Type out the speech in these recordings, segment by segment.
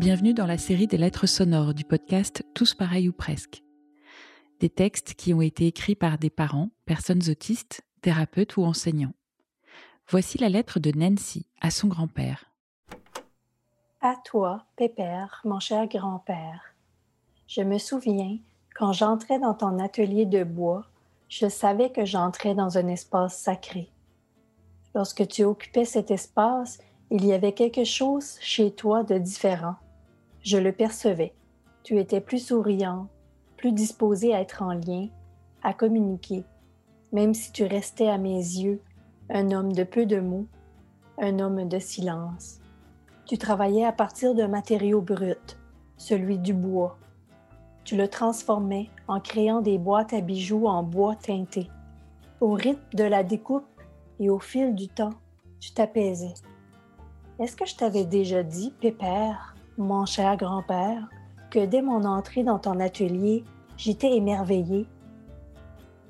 Bienvenue dans la série des lettres sonores du podcast Tous pareils ou presque. Des textes qui ont été écrits par des parents, personnes autistes, thérapeutes ou enseignants. Voici la lettre de Nancy à son grand-père. À toi, Pépère, mon cher grand-père. Je me souviens, quand j'entrais dans ton atelier de bois, je savais que j'entrais dans un espace sacré. Lorsque tu occupais cet espace, il y avait quelque chose chez toi de différent. Je le percevais. Tu étais plus souriant, plus disposé à être en lien, à communiquer, même si tu restais à mes yeux un homme de peu de mots, un homme de silence. Tu travaillais à partir d'un matériau brut, celui du bois. Tu le transformais en créant des boîtes à bijoux en bois teinté. Au rythme de la découpe et au fil du temps, tu t'apaisais. Est-ce que je t'avais déjà dit, Pépère, mon cher grand-père, que dès mon entrée dans ton atelier, j'étais émerveillée?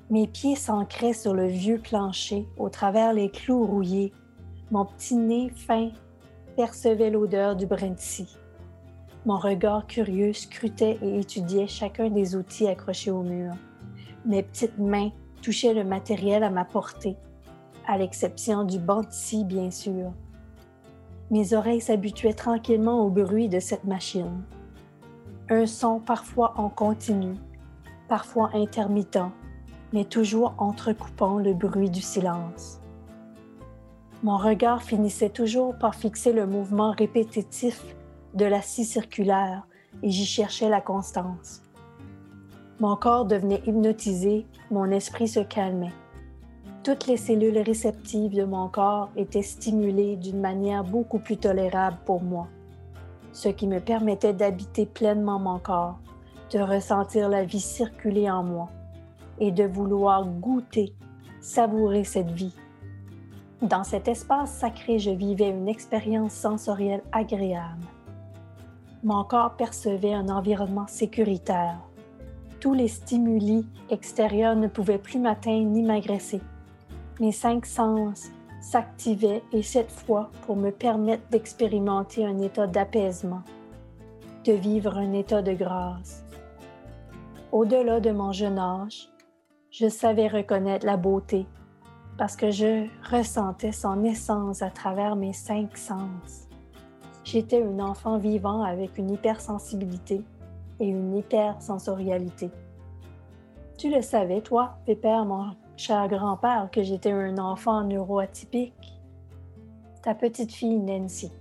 Mes pieds s'ancraient sur le vieux plancher au travers les clous rouillés. Mon petit nez fin percevait l'odeur du brinty. Mon regard curieux scrutait et étudiait chacun des outils accrochés au mur. Mes petites mains touchaient le matériel à ma portée, à l'exception du banc bien sûr. Mes oreilles s'habituaient tranquillement au bruit de cette machine. Un son parfois en continu, parfois intermittent, mais toujours entrecoupant le bruit du silence. Mon regard finissait toujours par fixer le mouvement répétitif de la scie circulaire et j'y cherchais la constance. Mon corps devenait hypnotisé, mon esprit se calmait. Toutes les cellules réceptives de mon corps étaient stimulées d'une manière beaucoup plus tolérable pour moi, ce qui me permettait d'habiter pleinement mon corps, de ressentir la vie circuler en moi et de vouloir goûter, savourer cette vie. Dans cet espace sacré, je vivais une expérience sensorielle agréable. Mon corps percevait un environnement sécuritaire. Tous les stimuli extérieurs ne pouvaient plus m'atteindre ni m'agresser mes cinq sens s'activaient et cette fois pour me permettre d'expérimenter un état d'apaisement, de vivre un état de grâce. Au-delà de mon jeune âge, je savais reconnaître la beauté parce que je ressentais son essence à travers mes cinq sens. J'étais un enfant vivant avec une hypersensibilité et une hypersensorialité. Tu le savais, toi, Pépère, mon cher grand-père, que j'étais un enfant neuroatypique. Ta petite fille Nancy.